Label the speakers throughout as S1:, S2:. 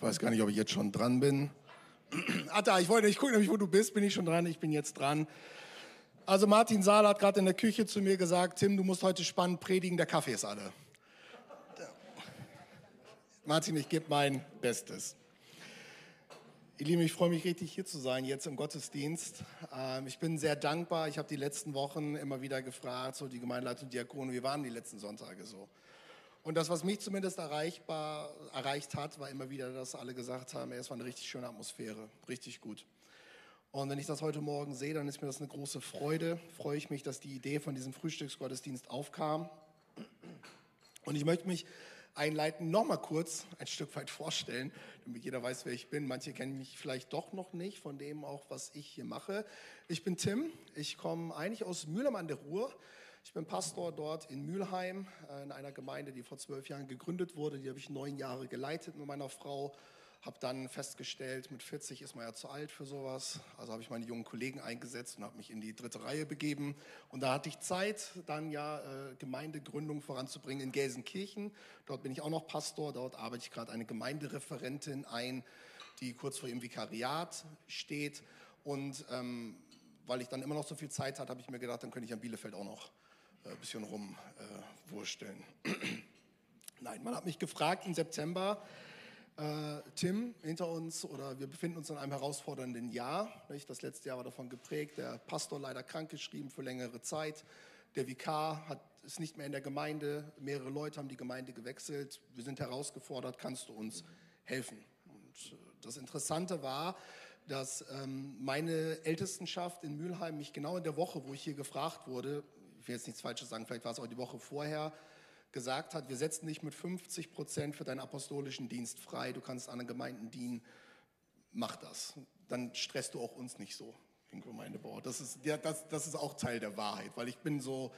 S1: Ich weiß gar nicht, ob ich jetzt schon dran bin. Da, ich wollte, ich gucke nämlich, wo du bist, bin ich schon dran, ich bin jetzt dran. Also Martin Saal hat gerade in der Küche zu mir gesagt, Tim, du musst heute spannend predigen, der Kaffee ist alle. Martin, ich gebe mein Bestes. Ihr Lieben, ich freue mich richtig hier zu sein, jetzt im Gottesdienst. Ähm, ich bin sehr dankbar. Ich habe die letzten Wochen immer wieder gefragt, so die Gemeindeleitung, Diakone, wie waren die letzten Sonntage so? Und das, was mich zumindest erreichbar, erreicht hat, war immer wieder, dass alle gesagt haben, es war eine richtig schöne Atmosphäre, richtig gut. Und wenn ich das heute Morgen sehe, dann ist mir das eine große Freude. Freue ich mich, dass die Idee von diesem Frühstücksgottesdienst aufkam. Und ich möchte mich einleiten, noch mal kurz ein Stück weit vorstellen, damit jeder weiß, wer ich bin. Manche kennen mich vielleicht doch noch nicht von dem auch, was ich hier mache. Ich bin Tim. Ich komme eigentlich aus Mühlheim an der Ruhr. Ich bin Pastor dort in Mülheim, äh, in einer Gemeinde, die vor zwölf Jahren gegründet wurde. Die habe ich neun Jahre geleitet mit meiner Frau. Habe dann festgestellt, mit 40 ist man ja zu alt für sowas. Also habe ich meine jungen Kollegen eingesetzt und habe mich in die dritte Reihe begeben. Und da hatte ich Zeit, dann ja äh, Gemeindegründung voranzubringen in Gelsenkirchen. Dort bin ich auch noch Pastor. Dort arbeite ich gerade eine Gemeindereferentin ein, die kurz vor ihrem Vikariat steht. Und ähm, weil ich dann immer noch so viel Zeit hatte, habe ich mir gedacht, dann könnte ich an Bielefeld auch noch ein äh, bisschen rumwursteln. Äh, Nein, man hat mich gefragt im September, äh, Tim hinter uns oder wir befinden uns in einem herausfordernden Jahr. Nicht? Das letzte Jahr war davon geprägt, der Pastor leider krankgeschrieben für längere Zeit. Der Vikar hat, ist nicht mehr in der Gemeinde, mehrere Leute haben die Gemeinde gewechselt. Wir sind herausgefordert, kannst du uns helfen? Und äh, das Interessante war, dass ähm, meine Ältestenschaft in Mülheim mich genau in der Woche, wo ich hier gefragt wurde, ich will jetzt nichts Falsches sagen, vielleicht war es auch die Woche vorher, gesagt hat, wir setzen dich mit 50 Prozent für deinen apostolischen Dienst frei, du kannst anderen Gemeinden dienen, mach das. Dann stresst du auch uns nicht so im Gemeindebau. Das ist, ja, das, das ist auch Teil der Wahrheit, weil ich bin so,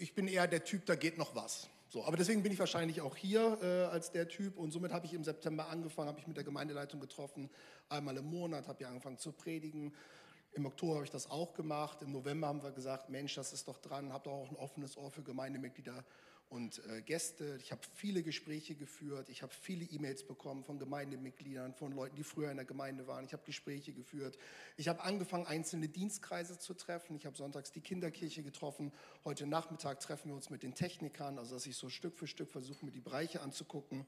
S1: ich bin eher der Typ, da geht noch was. So, aber deswegen bin ich wahrscheinlich auch hier äh, als der Typ und somit habe ich im September angefangen, habe ich mit der Gemeindeleitung getroffen, einmal im Monat, habe ja angefangen zu predigen, im Oktober habe ich das auch gemacht. Im November haben wir gesagt, Mensch, das ist doch dran, habt auch ein offenes Ohr für Gemeindemitglieder und äh, Gäste. Ich habe viele Gespräche geführt. Ich habe viele E-Mails bekommen von Gemeindemitgliedern, von Leuten, die früher in der Gemeinde waren. Ich habe Gespräche geführt. Ich habe angefangen, einzelne Dienstkreise zu treffen. Ich habe sonntags die Kinderkirche getroffen. Heute Nachmittag treffen wir uns mit den Technikern, also dass ich so Stück für Stück versuche, mir die Bereiche anzugucken.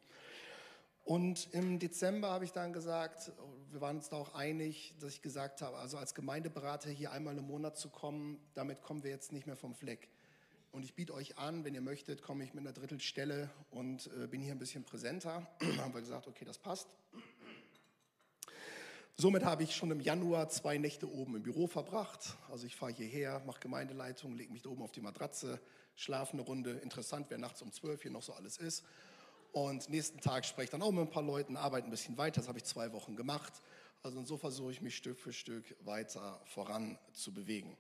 S1: Und im Dezember habe ich dann gesagt, wir waren uns da auch einig, dass ich gesagt habe, also als Gemeindeberater hier einmal im Monat zu kommen, damit kommen wir jetzt nicht mehr vom Fleck. Und ich biete euch an, wenn ihr möchtet, komme ich mit einer Drittelstelle und äh, bin hier ein bisschen präsenter. haben wir gesagt, okay, das passt. Somit habe ich schon im Januar zwei Nächte oben im Büro verbracht. Also ich fahre hierher, mache Gemeindeleitung, lege mich da oben auf die Matratze, schlafe eine Runde. Interessant, wer nachts um zwölf hier noch so alles ist. Und nächsten Tag spreche ich dann auch mit ein paar Leuten, arbeite ein bisschen weiter. Das habe ich zwei Wochen gemacht. Also und so versuche ich mich Stück für Stück weiter voran zu bewegen.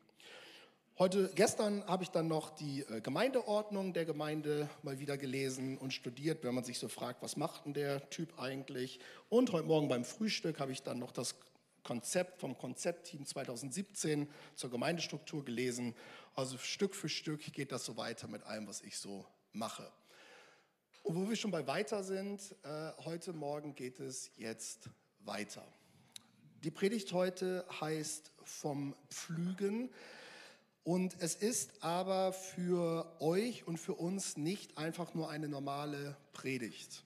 S1: Heute, gestern habe ich dann noch die äh, Gemeindeordnung der Gemeinde mal wieder gelesen und studiert, wenn man sich so fragt, was macht denn der Typ eigentlich? Und heute Morgen beim Frühstück habe ich dann noch das Konzept vom Konzeptteam 2017 zur Gemeindestruktur gelesen. Also Stück für Stück geht das so weiter mit allem, was ich so mache. Und wo wir schon bei weiter sind, äh, heute Morgen geht es jetzt weiter. Die Predigt heute heißt vom Pflügen. Und es ist aber für euch und für uns nicht einfach nur eine normale Predigt.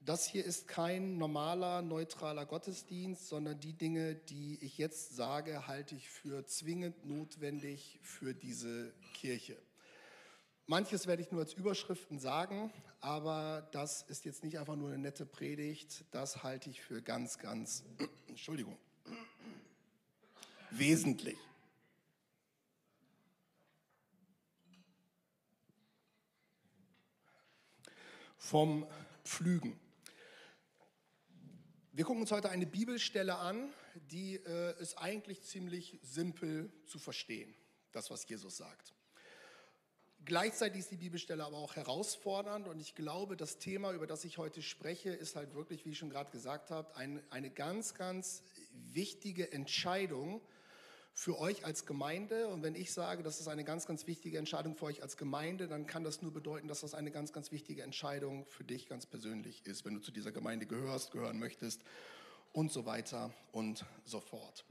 S1: Das hier ist kein normaler, neutraler Gottesdienst, sondern die Dinge, die ich jetzt sage, halte ich für zwingend notwendig für diese Kirche. Manches werde ich nur als Überschriften sagen, aber das ist jetzt nicht einfach nur eine nette Predigt, das halte ich für ganz, ganz, Entschuldigung, wesentlich. Vom Pflügen. Wir gucken uns heute eine Bibelstelle an, die äh, ist eigentlich ziemlich simpel zu verstehen, das, was Jesus sagt. Gleichzeitig ist die Bibelstelle aber auch herausfordernd und ich glaube, das Thema, über das ich heute spreche, ist halt wirklich, wie ich schon gerade gesagt habe, ein, eine ganz, ganz wichtige Entscheidung für euch als Gemeinde. Und wenn ich sage, das ist eine ganz, ganz wichtige Entscheidung für euch als Gemeinde, dann kann das nur bedeuten, dass das eine ganz, ganz wichtige Entscheidung für dich ganz persönlich ist, wenn du zu dieser Gemeinde gehörst, gehören möchtest und so weiter und so fort.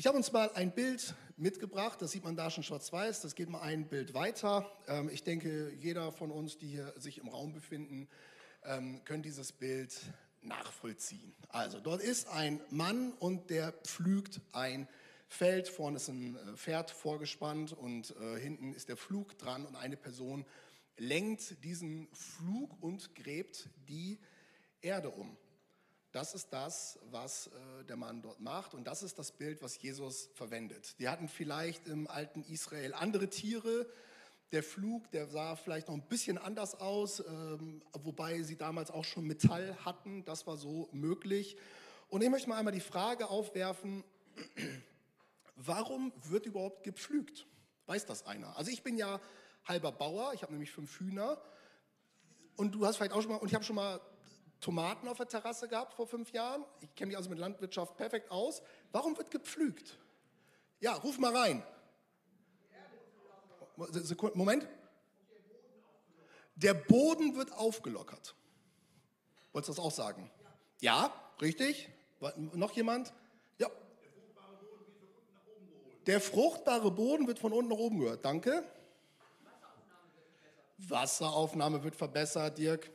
S1: Ich habe uns mal ein Bild mitgebracht, das sieht man da schon schwarz-weiß, das geht mal ein Bild weiter. Ähm, ich denke, jeder von uns, die hier sich im Raum befinden, ähm, können dieses Bild nachvollziehen. Also dort ist ein Mann und der pflügt ein Feld, vorne ist ein äh, Pferd vorgespannt und äh, hinten ist der Flug dran und eine Person lenkt diesen Flug und gräbt die Erde um. Das ist das, was äh, der Mann dort macht und das ist das Bild, was Jesus verwendet. Die hatten vielleicht im alten Israel andere Tiere. Der Flug, der sah vielleicht noch ein bisschen anders aus, ähm, wobei sie damals auch schon Metall hatten. Das war so möglich. Und ich möchte mal einmal die Frage aufwerfen, warum wird überhaupt gepflügt? Weiß das einer? Also ich bin ja halber Bauer, ich habe nämlich fünf Hühner. Und du hast vielleicht auch schon mal, und ich habe schon mal Tomaten auf der Terrasse gehabt vor fünf Jahren. Ich kenne mich also mit Landwirtschaft perfekt aus. Warum wird gepflügt? Ja, ruf mal rein. Moment. Der Boden wird aufgelockert. Wolltest du das auch sagen? Ja, richtig. Noch jemand? Ja. Der fruchtbare Boden wird von unten nach oben gehört. Danke. Wasseraufnahme wird verbessert, Dirk.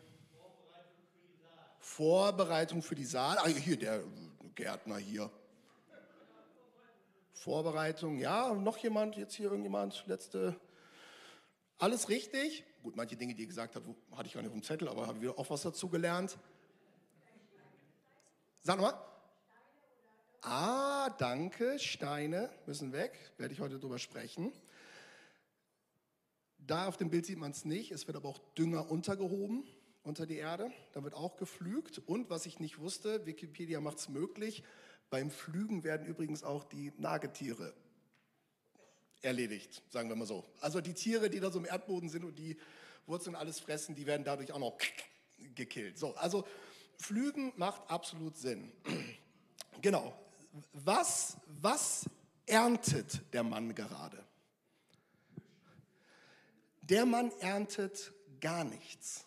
S1: Vorbereitung für die Saat. Ah, hier, der Gärtner hier. Vorbereitung, ja, noch jemand, jetzt hier irgendjemand, letzte. Alles richtig. Gut, manche Dinge, die ihr gesagt habt, hatte ich gar nicht auf dem Zettel, aber habe wieder auch was dazu gelernt. Sag nochmal. Ah, danke, Steine müssen weg, werde ich heute drüber sprechen. Da auf dem Bild sieht man es nicht, es wird aber auch Dünger untergehoben unter die Erde. Da wird auch geflügt. Und was ich nicht wusste, Wikipedia macht es möglich, beim Flügen werden übrigens auch die Nagetiere erledigt, sagen wir mal so. Also die Tiere, die da so im Erdboden sind und die Wurzeln alles fressen, die werden dadurch auch noch gekillt. So, also Flügen macht absolut Sinn. genau. Was, was erntet der Mann gerade? Der Mann erntet gar nichts.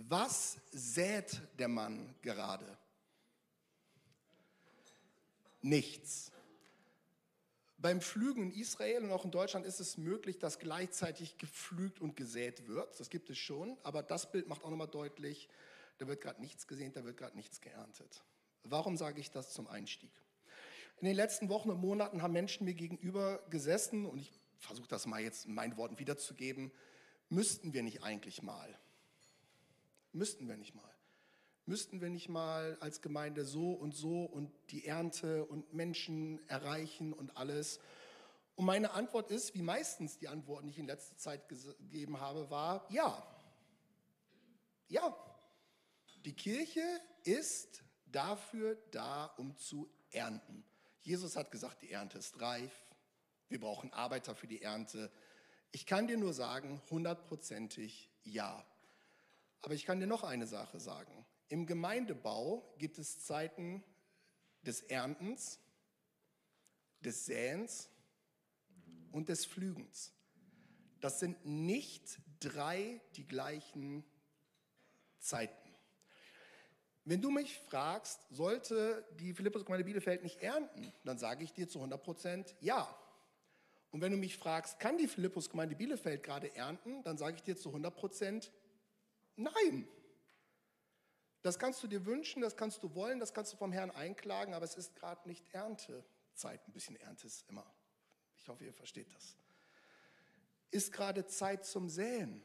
S1: Was sät der Mann gerade? Nichts. Beim Pflügen in Israel und auch in Deutschland ist es möglich, dass gleichzeitig gepflügt und gesät wird. Das gibt es schon, aber das Bild macht auch nochmal deutlich, da wird gerade nichts gesehen, da wird gerade nichts geerntet. Warum sage ich das zum Einstieg? In den letzten Wochen und Monaten haben Menschen mir gegenüber gesessen und ich versuche das mal jetzt in meinen Worten wiederzugeben, müssten wir nicht eigentlich mal? Müssten wir nicht mal. Müssten wir nicht mal als Gemeinde so und so und die Ernte und Menschen erreichen und alles? Und meine Antwort ist, wie meistens die Antworten, die ich in letzter Zeit gegeben habe, war ja. Ja. Die Kirche ist dafür da, um zu ernten. Jesus hat gesagt, die Ernte ist reif. Wir brauchen Arbeiter für die Ernte. Ich kann dir nur sagen, hundertprozentig ja. Aber ich kann dir noch eine Sache sagen. Im Gemeindebau gibt es Zeiten des Erntens, des Säens und des Pflügens. Das sind nicht drei die gleichen Zeiten. Wenn du mich fragst, sollte die Philippus-Gemeinde Bielefeld nicht ernten, dann sage ich dir zu 100 Prozent ja. Und wenn du mich fragst, kann die Philippus-Gemeinde Bielefeld gerade ernten, dann sage ich dir zu 100 Prozent Nein. Das kannst du dir wünschen, das kannst du wollen, das kannst du vom Herrn einklagen, aber es ist gerade nicht Erntezeit. Ein bisschen Ernte ist immer. Ich hoffe, ihr versteht das. Ist gerade Zeit zum Säen.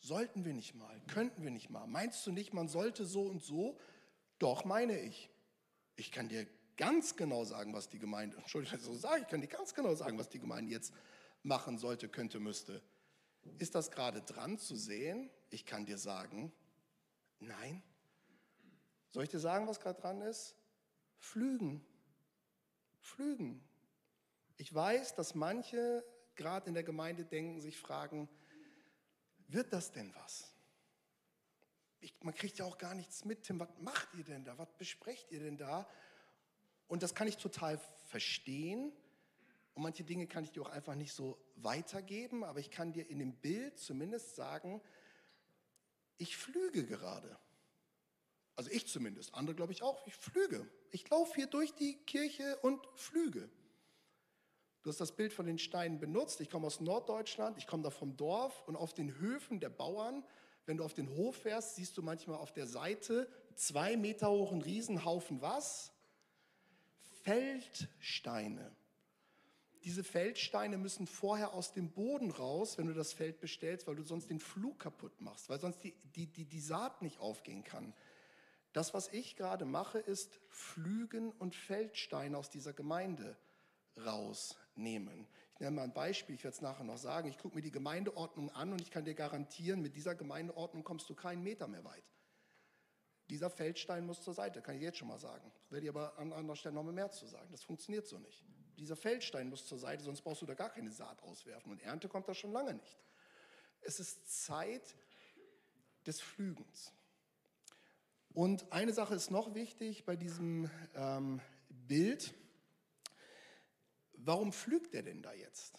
S1: Sollten wir nicht mal, könnten wir nicht mal. Meinst du nicht, man sollte so und so? Doch, meine ich. Ich kann dir ganz genau sagen, was die Gemeinde, Entschuldigung, so sage ich, kann dir ganz genau sagen, was die Gemeinde jetzt machen sollte, könnte, müsste. Ist das gerade dran zu sehen? Ich kann dir sagen, nein. Soll ich dir sagen, was gerade dran ist? Flügen. Flügen. Ich weiß, dass manche gerade in der Gemeinde denken, sich fragen, wird das denn was? Ich, man kriegt ja auch gar nichts mit, Tim, was macht ihr denn da? Was besprecht ihr denn da? Und das kann ich total verstehen. Und manche Dinge kann ich dir auch einfach nicht so weitergeben, aber ich kann dir in dem Bild zumindest sagen, ich flüge gerade. Also ich zumindest, andere glaube ich auch, ich flüge. Ich laufe hier durch die Kirche und flüge. Du hast das Bild von den Steinen benutzt. Ich komme aus Norddeutschland, ich komme da vom Dorf und auf den Höfen der Bauern, wenn du auf den Hof fährst, siehst du manchmal auf der Seite zwei Meter hohen Riesenhaufen was? Feldsteine. Diese Feldsteine müssen vorher aus dem Boden raus, wenn du das Feld bestellst, weil du sonst den Flug kaputt machst, weil sonst die, die, die, die Saat nicht aufgehen kann. Das, was ich gerade mache, ist Flügen und Feldsteine aus dieser Gemeinde rausnehmen. Ich nenne mal ein Beispiel, ich werde es nachher noch sagen. Ich gucke mir die Gemeindeordnung an und ich kann dir garantieren, mit dieser Gemeindeordnung kommst du keinen Meter mehr weit. Dieser Feldstein muss zur Seite, kann ich jetzt schon mal sagen. Werde ich aber an anderer Stelle noch mehr zu sagen. Das funktioniert so nicht. Dieser Feldstein muss zur Seite, sonst brauchst du da gar keine Saat auswerfen. Und Ernte kommt da schon lange nicht. Es ist Zeit des Flügens. Und eine Sache ist noch wichtig bei diesem ähm, Bild. Warum pflügt er denn da jetzt?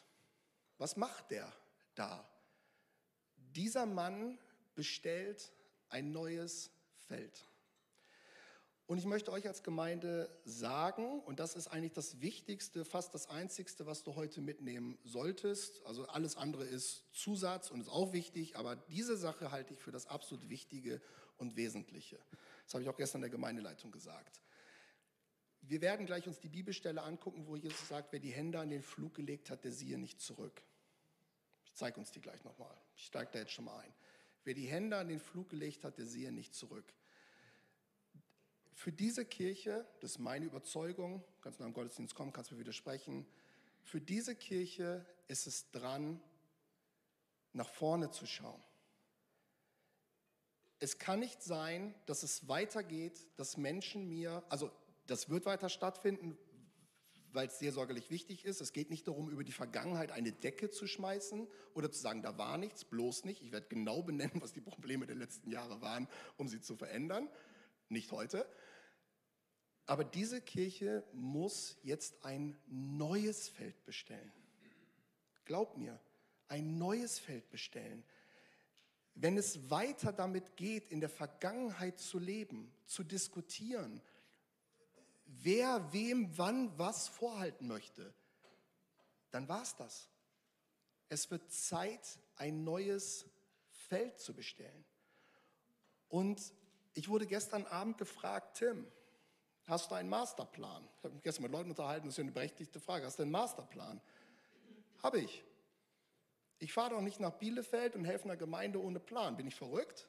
S1: Was macht der da? Dieser Mann bestellt ein neues Feld. Und ich möchte euch als Gemeinde sagen, und das ist eigentlich das Wichtigste, fast das Einzigste, was du heute mitnehmen solltest. Also alles andere ist Zusatz und ist auch wichtig, aber diese Sache halte ich für das absolut Wichtige und Wesentliche. Das habe ich auch gestern der Gemeindeleitung gesagt. Wir werden gleich uns die Bibelstelle angucken, wo Jesus sagt, wer die Hände an den Flug gelegt hat, der siehe nicht zurück. Ich zeige uns die gleich nochmal. Ich steige da jetzt schon mal ein. Wer die Hände an den Flug gelegt hat, der siehe nicht zurück. Für diese Kirche, das ist meine Überzeugung, kannst du nach dem Gottesdienst kommen, kannst mir widersprechen, für diese Kirche ist es dran, nach vorne zu schauen. Es kann nicht sein, dass es weitergeht, dass Menschen mir, also das wird weiter stattfinden, weil es sehr sorgerlich wichtig ist. Es geht nicht darum, über die Vergangenheit eine Decke zu schmeißen oder zu sagen, da war nichts, bloß nicht. Ich werde genau benennen, was die Probleme der letzten Jahre waren, um sie zu verändern. Nicht heute. Aber diese Kirche muss jetzt ein neues Feld bestellen. Glaub mir, ein neues Feld bestellen. Wenn es weiter damit geht, in der Vergangenheit zu leben, zu diskutieren, wer wem wann was vorhalten möchte, dann war es das. Es wird Zeit, ein neues Feld zu bestellen. Und ich wurde gestern Abend gefragt, Tim, Hast du einen Masterplan? Ich habe mich gestern mit Leuten unterhalten, das ist ja eine berechtigte Frage. Hast du einen Masterplan? Habe ich. Ich fahre doch nicht nach Bielefeld und helfe einer Gemeinde ohne Plan. Bin ich verrückt?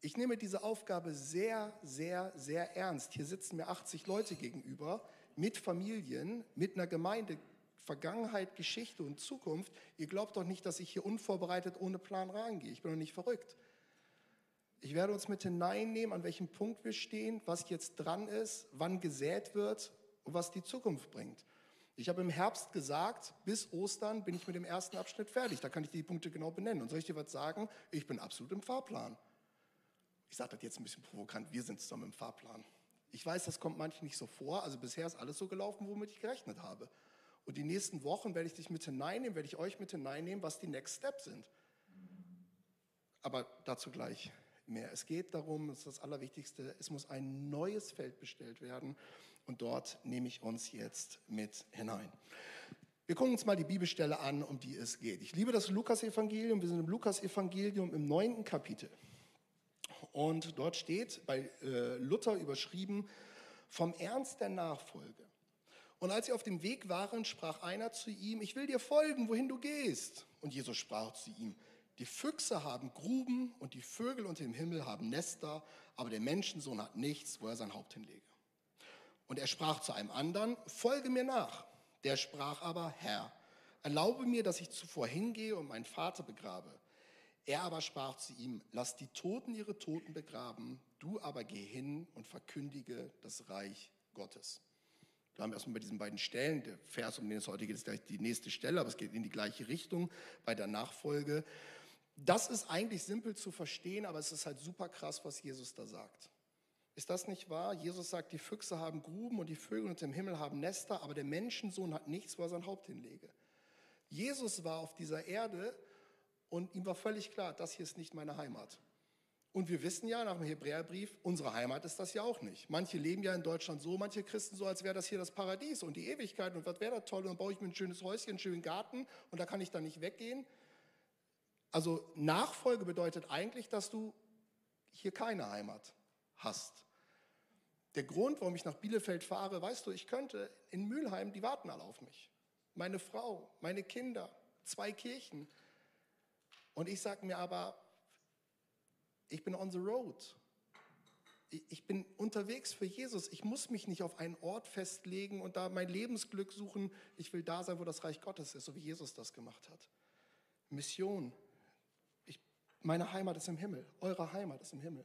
S1: Ich nehme diese Aufgabe sehr, sehr, sehr ernst. Hier sitzen mir 80 Leute gegenüber mit Familien, mit einer Gemeinde, Vergangenheit, Geschichte und Zukunft. Ihr glaubt doch nicht, dass ich hier unvorbereitet ohne Plan reingehe. Ich bin doch nicht verrückt. Ich werde uns mit hineinnehmen, an welchem Punkt wir stehen, was jetzt dran ist, wann gesät wird und was die Zukunft bringt. Ich habe im Herbst gesagt, bis Ostern bin ich mit dem ersten Abschnitt fertig. Da kann ich die Punkte genau benennen. Und soll ich dir was sagen? Ich bin absolut im Fahrplan. Ich sage das jetzt ein bisschen provokant, wir sind zusammen im Fahrplan. Ich weiß, das kommt manchen nicht so vor. Also bisher ist alles so gelaufen, womit ich gerechnet habe. Und die nächsten Wochen werde ich dich mit hineinnehmen, werde ich euch mit hineinnehmen, was die Next Steps sind. Aber dazu gleich mehr. Es geht darum, das ist das Allerwichtigste, es muss ein neues Feld bestellt werden und dort nehme ich uns jetzt mit hinein. Wir gucken uns mal die Bibelstelle an, um die es geht. Ich liebe das Lukas-Evangelium. Wir sind im Lukas-Evangelium im neunten Kapitel. Und dort steht bei äh, Luther überschrieben vom Ernst der Nachfolge. Und als sie auf dem Weg waren, sprach einer zu ihm, ich will dir folgen, wohin du gehst. Und Jesus sprach zu ihm, die Füchse haben Gruben und die Vögel unter dem Himmel haben Nester, aber der Menschensohn hat nichts, wo er sein Haupt hinlege. Und er sprach zu einem anderen, folge mir nach. Der sprach aber, Herr, erlaube mir, dass ich zuvor hingehe und meinen Vater begrabe. Er aber sprach zu ihm, lass die Toten ihre Toten begraben, du aber geh hin und verkündige das Reich Gottes. Wir haben erstmal bei diesen beiden Stellen, der Vers, um den es heute geht, ist gleich die nächste Stelle, aber es geht in die gleiche Richtung bei der Nachfolge. Das ist eigentlich simpel zu verstehen, aber es ist halt super krass, was Jesus da sagt. Ist das nicht wahr? Jesus sagt, die Füchse haben Gruben und die Vögel unter dem Himmel haben Nester, aber der Menschensohn hat nichts, wo er sein Haupt hinlege. Jesus war auf dieser Erde und ihm war völlig klar, das hier ist nicht meine Heimat. Und wir wissen ja nach dem Hebräerbrief, unsere Heimat ist das ja auch nicht. Manche leben ja in Deutschland so, manche Christen so, als wäre das hier das Paradies und die Ewigkeit und was wäre das toll und dann baue ich mir ein schönes Häuschen, einen schönen Garten und da kann ich dann nicht weggehen. Also Nachfolge bedeutet eigentlich, dass du hier keine Heimat hast. Der Grund, warum ich nach Bielefeld fahre, weißt du, ich könnte in Mülheim, die warten alle auf mich. Meine Frau, meine Kinder, zwei Kirchen. Und ich sage mir aber, ich bin on the road. Ich bin unterwegs für Jesus. Ich muss mich nicht auf einen Ort festlegen und da mein Lebensglück suchen. Ich will da sein, wo das Reich Gottes ist, so wie Jesus das gemacht hat. Mission. Meine Heimat ist im Himmel. Eure Heimat ist im Himmel.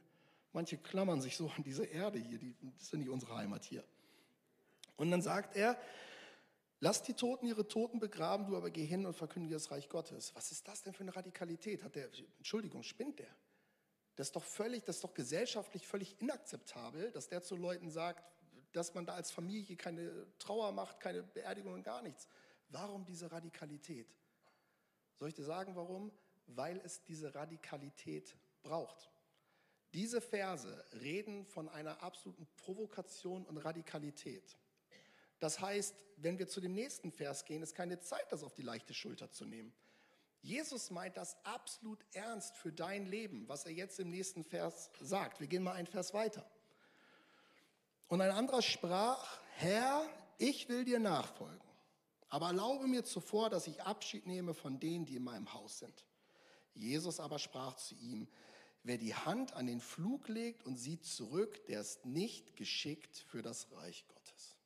S1: Manche klammern sich so an diese Erde hier. Die, das ist nicht unsere Heimat hier. Und dann sagt er, Lass die Toten ihre Toten begraben, du aber geh hin und verkündige das Reich Gottes. Was ist das denn für eine Radikalität? Hat der, Entschuldigung, spinnt der? Das ist doch völlig, das ist doch gesellschaftlich völlig inakzeptabel, dass der zu Leuten sagt, dass man da als Familie keine Trauer macht, keine Beerdigung und gar nichts. Warum diese Radikalität? Soll ich dir sagen, warum? Weil es diese Radikalität braucht. Diese Verse reden von einer absoluten Provokation und Radikalität. Das heißt, wenn wir zu dem nächsten Vers gehen, ist keine Zeit, das auf die leichte Schulter zu nehmen. Jesus meint das absolut ernst für dein Leben, was er jetzt im nächsten Vers sagt. Wir gehen mal einen Vers weiter. Und ein anderer sprach, Herr, ich will dir nachfolgen, aber erlaube mir zuvor, dass ich Abschied nehme von denen, die in meinem Haus sind. Jesus aber sprach zu ihm, wer die Hand an den Flug legt und sieht zurück, der ist nicht geschickt für das Reich Gottes.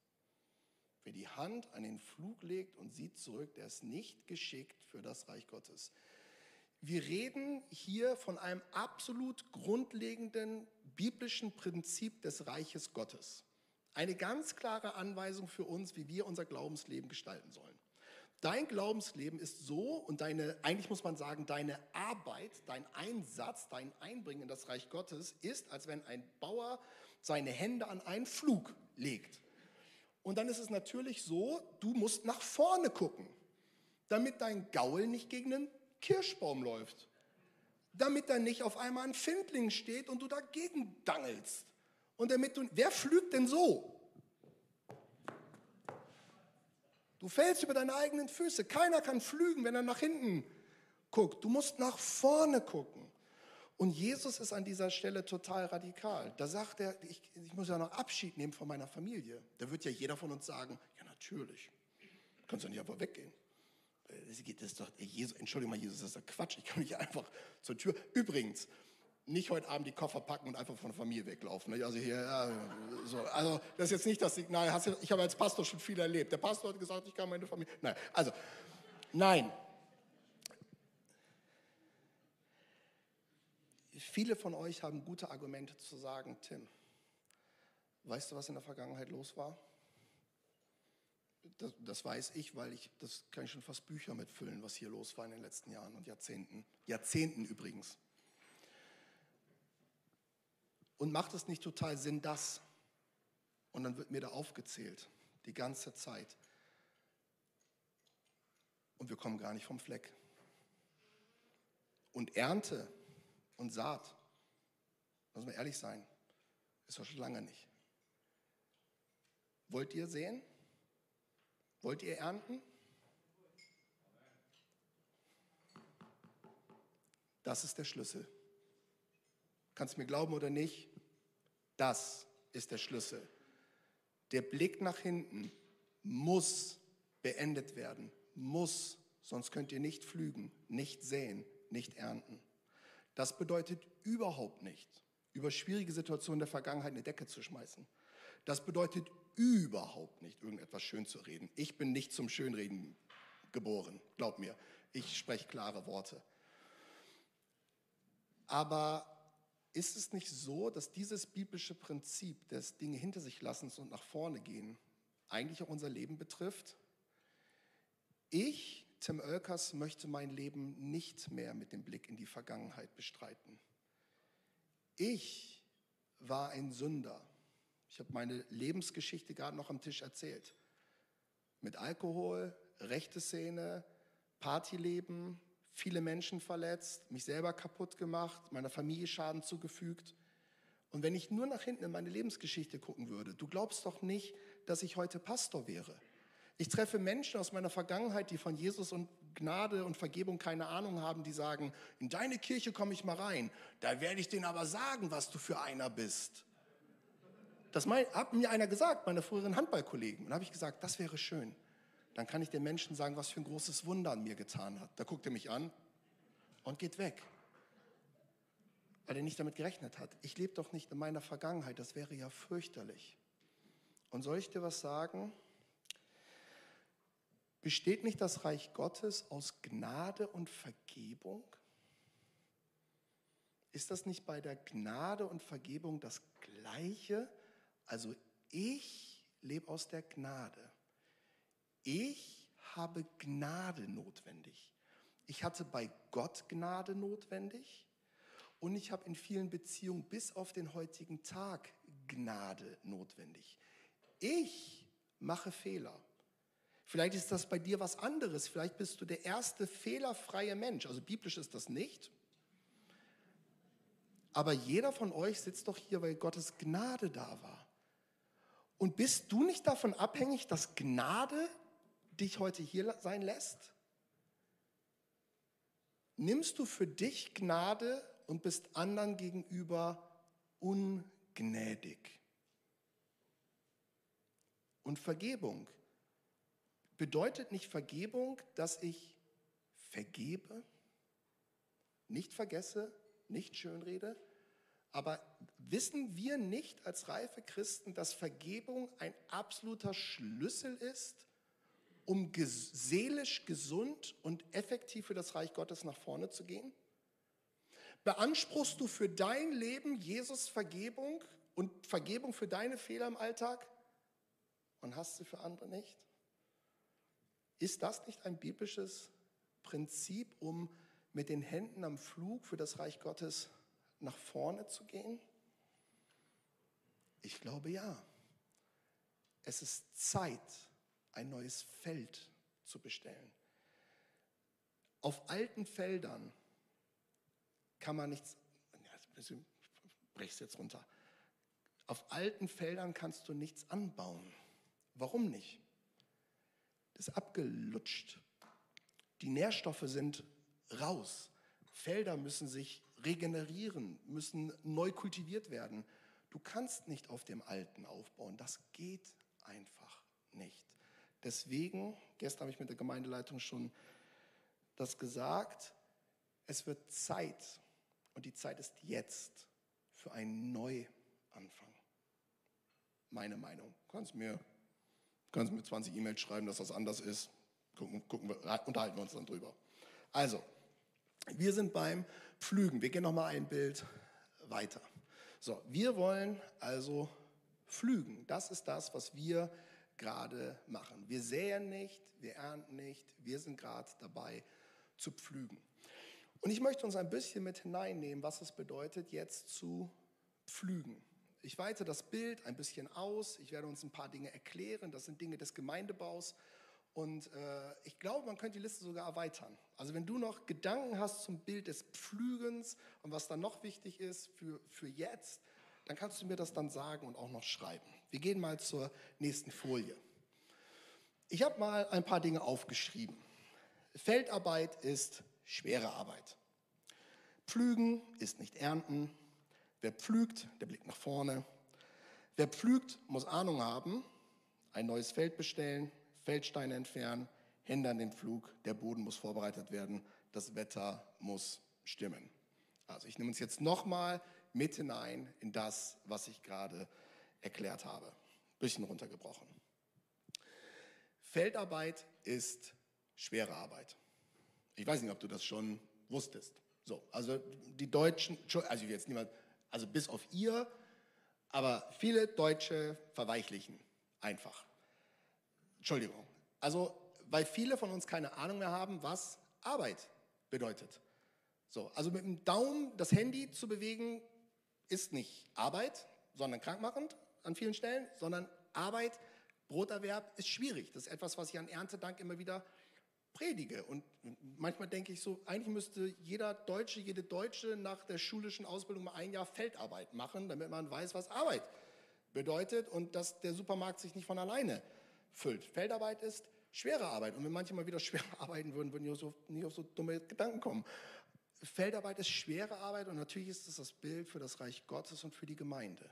S1: Wer die Hand an den Flug legt und sieht zurück, der ist nicht geschickt für das Reich Gottes. Wir reden hier von einem absolut grundlegenden biblischen Prinzip des Reiches Gottes. Eine ganz klare Anweisung für uns, wie wir unser Glaubensleben gestalten sollen. Dein Glaubensleben ist so und deine, eigentlich muss man sagen, deine Arbeit, dein Einsatz, dein Einbringen in das Reich Gottes ist, als wenn ein Bauer seine Hände an einen Flug legt. Und dann ist es natürlich so, du musst nach vorne gucken, damit dein Gaul nicht gegen einen Kirschbaum läuft. Damit da nicht auf einmal ein Findling steht und du dagegen dangelst. Und damit du, wer flügt denn so? Du fällst über deine eigenen Füße. Keiner kann flügen, wenn er nach hinten guckt. Du musst nach vorne gucken. Und Jesus ist an dieser Stelle total radikal. Da sagt er, ich, ich, muss ja noch Abschied nehmen von meiner Familie. Da wird ja jeder von uns sagen, ja natürlich, du kannst ja nicht einfach weggehen. Das ist doch, Jesus, Entschuldigung mal, Jesus, das ist doch Quatsch. Ich kann nicht einfach zur Tür. Übrigens, nicht heute Abend die Koffer packen und einfach von der Familie weglaufen. Also hier, ja, so. Also das ist jetzt nicht das Signal. Ich habe als Pastor schon viel erlebt. Der Pastor hat gesagt, ich kann meine Familie. Nein, also nein. Viele von euch haben gute Argumente zu sagen, Tim, weißt du, was in der Vergangenheit los war? Das, das, weiß ich, weil ich, das kann ich schon fast Bücher mitfüllen, was hier los war in den letzten Jahren und Jahrzehnten. Jahrzehnten übrigens. Und macht es nicht total Sinn, das? Und dann wird mir da aufgezählt, die ganze Zeit. Und wir kommen gar nicht vom Fleck. Und Ernte und Saat, muss man ehrlich sein, ist doch schon lange nicht. Wollt ihr sehen? Wollt ihr ernten? Das ist der Schlüssel. Kannst du mir glauben oder nicht? Das ist der Schlüssel. Der Blick nach hinten muss beendet werden. Muss, sonst könnt ihr nicht pflügen, nicht säen, nicht ernten. Das bedeutet überhaupt nicht, über schwierige Situationen der Vergangenheit eine Decke zu schmeißen. Das bedeutet überhaupt nicht, irgendetwas schön zu reden. Ich bin nicht zum Schönreden geboren, glaub mir. Ich spreche klare Worte. Aber ist es nicht so, dass dieses biblische Prinzip des Dinge hinter sich lassens und nach vorne gehen eigentlich auch unser Leben betrifft? Ich Tim Oelkers möchte mein Leben nicht mehr mit dem Blick in die Vergangenheit bestreiten. Ich war ein Sünder. Ich habe meine Lebensgeschichte gerade noch am Tisch erzählt. Mit Alkohol, rechte Szene, Partyleben, viele Menschen verletzt, mich selber kaputt gemacht, meiner Familie Schaden zugefügt. Und wenn ich nur nach hinten in meine Lebensgeschichte gucken würde, du glaubst doch nicht, dass ich heute Pastor wäre. Ich treffe Menschen aus meiner Vergangenheit, die von Jesus und Gnade und Vergebung keine Ahnung haben, die sagen, in deine Kirche komme ich mal rein, da werde ich denen aber sagen, was du für einer bist. Das hat mir einer gesagt, meine früheren Handballkollegen. Und habe ich gesagt, das wäre schön. Dann kann ich den Menschen sagen, was für ein großes Wunder an mir getan hat. Da guckt er mich an und geht weg weil er nicht damit gerechnet hat. Ich lebe doch nicht in meiner Vergangenheit, das wäre ja fürchterlich. Und soll ich dir was sagen? Besteht nicht das Reich Gottes aus Gnade und Vergebung? Ist das nicht bei der Gnade und Vergebung das Gleiche? Also ich lebe aus der Gnade. Ich habe Gnade notwendig. Ich hatte bei Gott Gnade notwendig und ich habe in vielen Beziehungen bis auf den heutigen Tag Gnade notwendig. Ich mache Fehler. Vielleicht ist das bei dir was anderes. Vielleicht bist du der erste fehlerfreie Mensch. Also biblisch ist das nicht. Aber jeder von euch sitzt doch hier, weil Gottes Gnade da war. Und bist du nicht davon abhängig, dass Gnade dich heute hier sein lässt? Nimmst du für dich Gnade und bist anderen gegenüber ungnädig. Und Vergebung bedeutet nicht Vergebung, dass ich vergebe, nicht vergesse, nicht schönrede, aber wissen wir nicht als reife Christen, dass Vergebung ein absoluter Schlüssel ist, um seelisch gesund und effektiv für das Reich Gottes nach vorne zu gehen? Beanspruchst du für dein Leben Jesus Vergebung und Vergebung für deine Fehler im Alltag und hast sie für andere nicht? Ist das nicht ein biblisches Prinzip, um mit den Händen am Flug für das Reich Gottes nach vorne zu gehen? Ich glaube ja. Es ist Zeit, ein neues Feld zu bestellen. Auf alten Feldern kann man nichts, ich breche es jetzt runter. Auf alten Feldern kannst du nichts anbauen. Warum nicht? Das ist abgelutscht. Die Nährstoffe sind raus. Felder müssen sich regenerieren, müssen neu kultiviert werden. Du kannst nicht auf dem Alten aufbauen. Das geht einfach nicht. Deswegen, gestern habe ich mit der Gemeindeleitung schon das gesagt, es wird Zeit, und die Zeit ist jetzt für einen Neuanfang. Meine Meinung. Du kannst mir, kannst mir 20 E-Mails schreiben, dass das anders ist. Gucken, gucken wir, unterhalten wir uns dann drüber. Also, wir sind beim Pflügen. Wir gehen noch mal ein Bild weiter. So, wir wollen also pflügen. Das ist das, was wir gerade machen. Wir säen nicht, wir ernten nicht, wir sind gerade dabei zu pflügen. Und ich möchte uns ein bisschen mit hineinnehmen, was es bedeutet, jetzt zu pflügen. Ich weite das Bild ein bisschen aus. Ich werde uns ein paar Dinge erklären. Das sind Dinge des Gemeindebaus. Und äh, ich glaube, man könnte die Liste sogar erweitern. Also wenn du noch Gedanken hast zum Bild des Pflügens und was dann noch wichtig ist für, für jetzt, dann kannst du mir das dann sagen und auch noch schreiben. Wir gehen mal zur nächsten Folie. Ich habe mal ein paar Dinge aufgeschrieben. Feldarbeit ist schwere Arbeit. Pflügen ist nicht ernten. Wer pflügt, der blickt nach vorne. Wer pflügt, muss Ahnung haben, ein neues Feld bestellen, Feldsteine entfernen, Hände an den Pflug, der Boden muss vorbereitet werden, das Wetter muss stimmen. Also ich nehme uns jetzt nochmal mit hinein in das, was ich gerade erklärt habe. Bisschen runtergebrochen. Feldarbeit ist schwere Arbeit. Ich weiß nicht, ob du das schon wusstest. So, also die Deutschen, also jetzt niemand, also bis auf ihr, aber viele Deutsche verweichlichen einfach. Entschuldigung. Also, weil viele von uns keine Ahnung mehr haben, was Arbeit bedeutet. So, also mit dem Daumen das Handy zu bewegen, ist nicht Arbeit, sondern krankmachend an vielen Stellen, sondern Arbeit, Broterwerb ist schwierig. Das ist etwas, was ich an Erntedank immer wieder predige. Und manchmal denke ich so, eigentlich müsste jeder Deutsche, jede Deutsche nach der schulischen Ausbildung mal ein Jahr Feldarbeit machen, damit man weiß, was Arbeit bedeutet und dass der Supermarkt sich nicht von alleine füllt. Feldarbeit ist schwere Arbeit. Und wenn manche mal wieder schwer arbeiten würden, würden die so, nicht auf so dumme Gedanken kommen. Feldarbeit ist schwere Arbeit und natürlich ist es das Bild für das Reich Gottes und für die Gemeinde.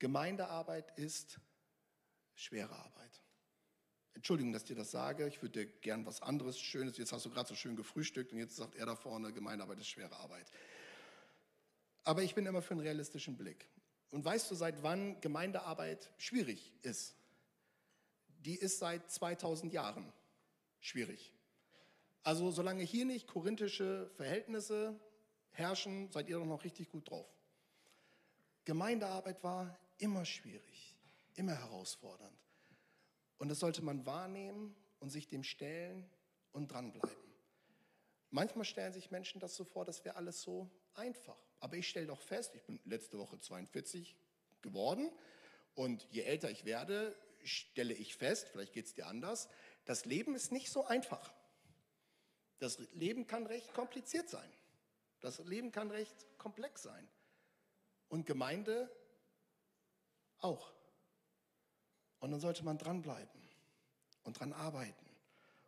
S1: Gemeindearbeit ist schwere Arbeit. Entschuldigung, dass ich dir das sage. Ich würde dir gern was anderes Schönes. Jetzt hast du gerade so schön gefrühstückt und jetzt sagt er da vorne, Gemeindearbeit ist schwere Arbeit. Aber ich bin immer für einen realistischen Blick. Und weißt du, seit wann Gemeindearbeit schwierig ist? Die ist seit 2000 Jahren schwierig. Also solange hier nicht korinthische Verhältnisse herrschen, seid ihr doch noch richtig gut drauf. Gemeindearbeit war immer schwierig, immer herausfordernd. Und das sollte man wahrnehmen und sich dem stellen und dranbleiben. Manchmal stellen sich Menschen das so vor, das wäre alles so einfach. Aber ich stelle doch fest, ich bin letzte Woche 42 geworden und je älter ich werde, stelle ich fest, vielleicht geht es dir anders, das Leben ist nicht so einfach. Das Leben kann recht kompliziert sein. Das Leben kann recht komplex sein. Und Gemeinde auch. Und dann sollte man dranbleiben und dran arbeiten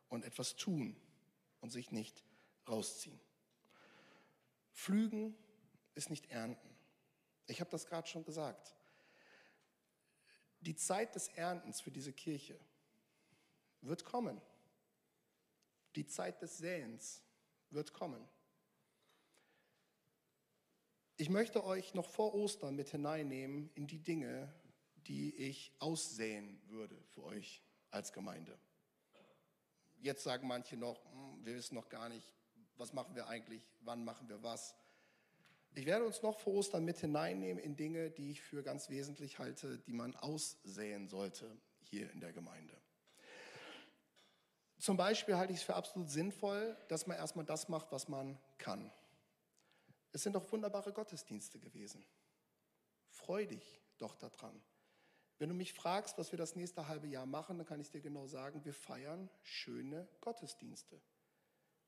S1: und etwas tun und sich nicht rausziehen. Pflügen ist nicht ernten. Ich habe das gerade schon gesagt. Die Zeit des Erntens für diese Kirche wird kommen. Die Zeit des Säens wird kommen. Ich möchte euch noch vor Ostern mit hineinnehmen in die Dinge, die ich aussäen würde für euch als Gemeinde. Jetzt sagen manche noch, hm, wir wissen noch gar nicht, was machen wir eigentlich, wann machen wir was. Ich werde uns noch vor Ostern mit hineinnehmen in Dinge, die ich für ganz wesentlich halte, die man aussäen sollte hier in der Gemeinde. Zum Beispiel halte ich es für absolut sinnvoll, dass man erstmal das macht, was man kann. Es sind doch wunderbare Gottesdienste gewesen. Freu dich doch daran. Wenn du mich fragst, was wir das nächste halbe Jahr machen, dann kann ich dir genau sagen, wir feiern schöne Gottesdienste.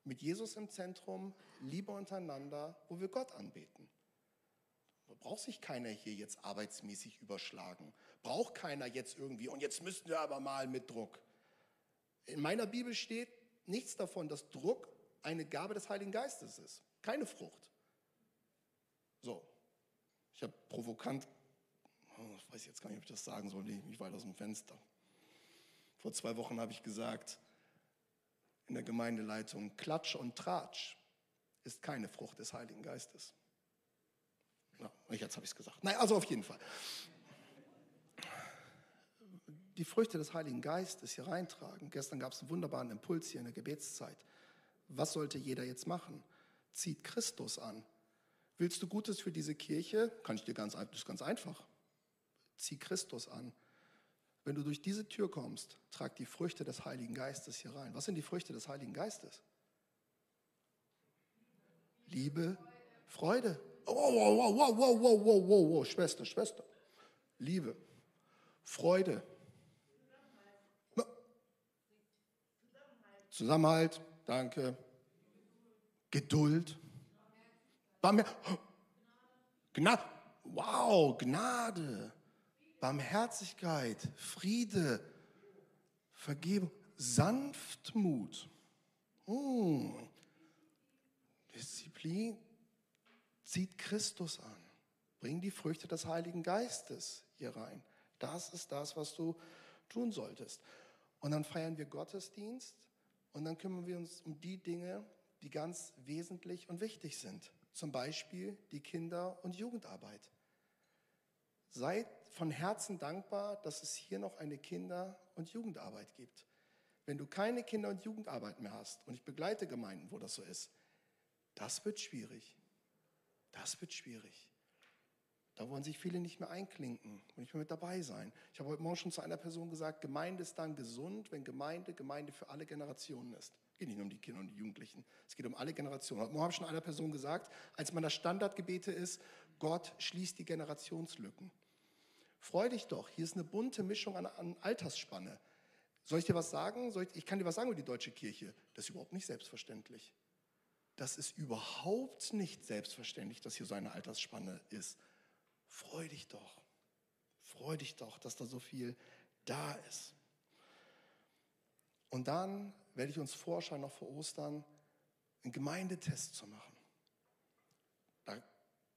S1: Mit Jesus im Zentrum, Liebe untereinander, wo wir Gott anbeten. Da braucht sich keiner hier jetzt arbeitsmäßig überschlagen. Braucht keiner jetzt irgendwie, und jetzt müssten wir aber mal mit Druck. In meiner Bibel steht nichts davon, dass Druck eine Gabe des Heiligen Geistes ist. Keine Frucht. So. Ich habe provokant ich weiß jetzt gar nicht, ob ich das sagen soll, lehne ich mich weit aus dem Fenster. Vor zwei Wochen habe ich gesagt, in der Gemeindeleitung, Klatsch und Tratsch ist keine Frucht des Heiligen Geistes. Ja, jetzt habe ich es gesagt. Nein, also auf jeden Fall. Die Früchte des Heiligen Geistes hier reintragen. Gestern gab es einen wunderbaren Impuls hier in der Gebetszeit. Was sollte jeder jetzt machen? Zieht Christus an. Willst du Gutes für diese Kirche? Kann ich dir ganz, das ist ganz einfach. Zieh Christus an. Wenn du durch diese Tür kommst, trag die Früchte des Heiligen Geistes hier rein. Was sind die Früchte des Heiligen Geistes? Liebe, Freude. Oh, wow, wow, wow, wow, wow, wow, wow, Schwester, Schwester. Liebe, Freude. Zusammenhalt, danke. Geduld. Barmher Gnade. Wow, Gnade. Barmherzigkeit, Friede, Vergebung, Sanftmut, hm. Disziplin, zieht Christus an. Bring die Früchte des Heiligen Geistes hier rein. Das ist das, was du tun solltest. Und dann feiern wir Gottesdienst und dann kümmern wir uns um die Dinge, die ganz wesentlich und wichtig sind. Zum Beispiel die Kinder- und Jugendarbeit. Seid von Herzen dankbar, dass es hier noch eine Kinder- und Jugendarbeit gibt. Wenn du keine Kinder- und Jugendarbeit mehr hast, und ich begleite Gemeinden, wo das so ist, das wird schwierig. Das wird schwierig. Da wollen sich viele nicht mehr einklinken und nicht mehr mit dabei sein. Ich habe heute Morgen schon zu einer Person gesagt, Gemeinde ist dann gesund, wenn Gemeinde Gemeinde für alle Generationen ist. Es geht nicht nur um die Kinder und die Jugendlichen, es geht um alle Generationen. Heute Morgen habe ich schon einer Person gesagt, als meiner Standardgebete ist, Gott schließt die Generationslücken. Freu dich doch, hier ist eine bunte Mischung an, an Altersspanne. Soll ich dir was sagen? Ich, ich kann dir was sagen über die deutsche Kirche. Das ist überhaupt nicht selbstverständlich. Das ist überhaupt nicht selbstverständlich, dass hier so eine Altersspanne ist. Freu dich doch. Freu dich doch, dass da so viel da ist. Und dann werde ich uns vorschlagen, noch vor Ostern einen Gemeindetest zu machen.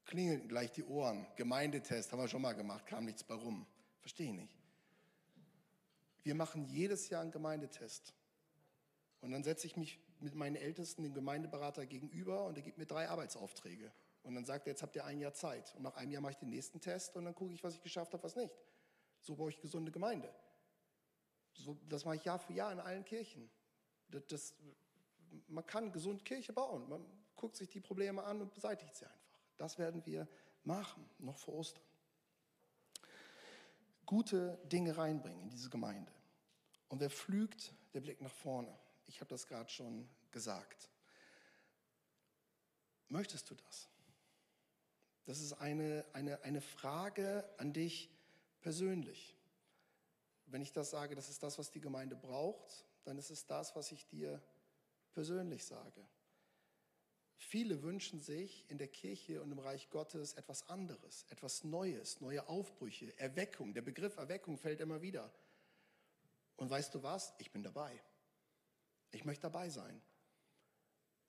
S1: Klingeln gleich die Ohren. Gemeindetest haben wir schon mal gemacht, kam nichts bei rum. Verstehe ich nicht. Wir machen jedes Jahr einen Gemeindetest. Und dann setze ich mich mit meinen Ältesten, dem Gemeindeberater, gegenüber und er gibt mir drei Arbeitsaufträge. Und dann sagt er, jetzt habt ihr ein Jahr Zeit. Und nach einem Jahr mache ich den nächsten Test und dann gucke ich, was ich geschafft habe, was nicht. So baue ich gesunde Gemeinde. So, das mache ich Jahr für Jahr in allen Kirchen. Das, das, man kann gesund Kirche bauen. Man guckt sich die Probleme an und beseitigt sie einfach. Das werden wir machen, noch vor Ostern. Gute Dinge reinbringen in diese Gemeinde. Und wer pflügt, der blickt nach vorne. Ich habe das gerade schon gesagt. Möchtest du das? Das ist eine, eine, eine Frage an dich persönlich. Wenn ich das sage, das ist das, was die Gemeinde braucht, dann ist es das, was ich dir persönlich sage. Viele wünschen sich in der Kirche und im Reich Gottes etwas anderes, etwas Neues, neue Aufbrüche, Erweckung. Der Begriff Erweckung fällt immer wieder. Und weißt du was? Ich bin dabei. Ich möchte dabei sein.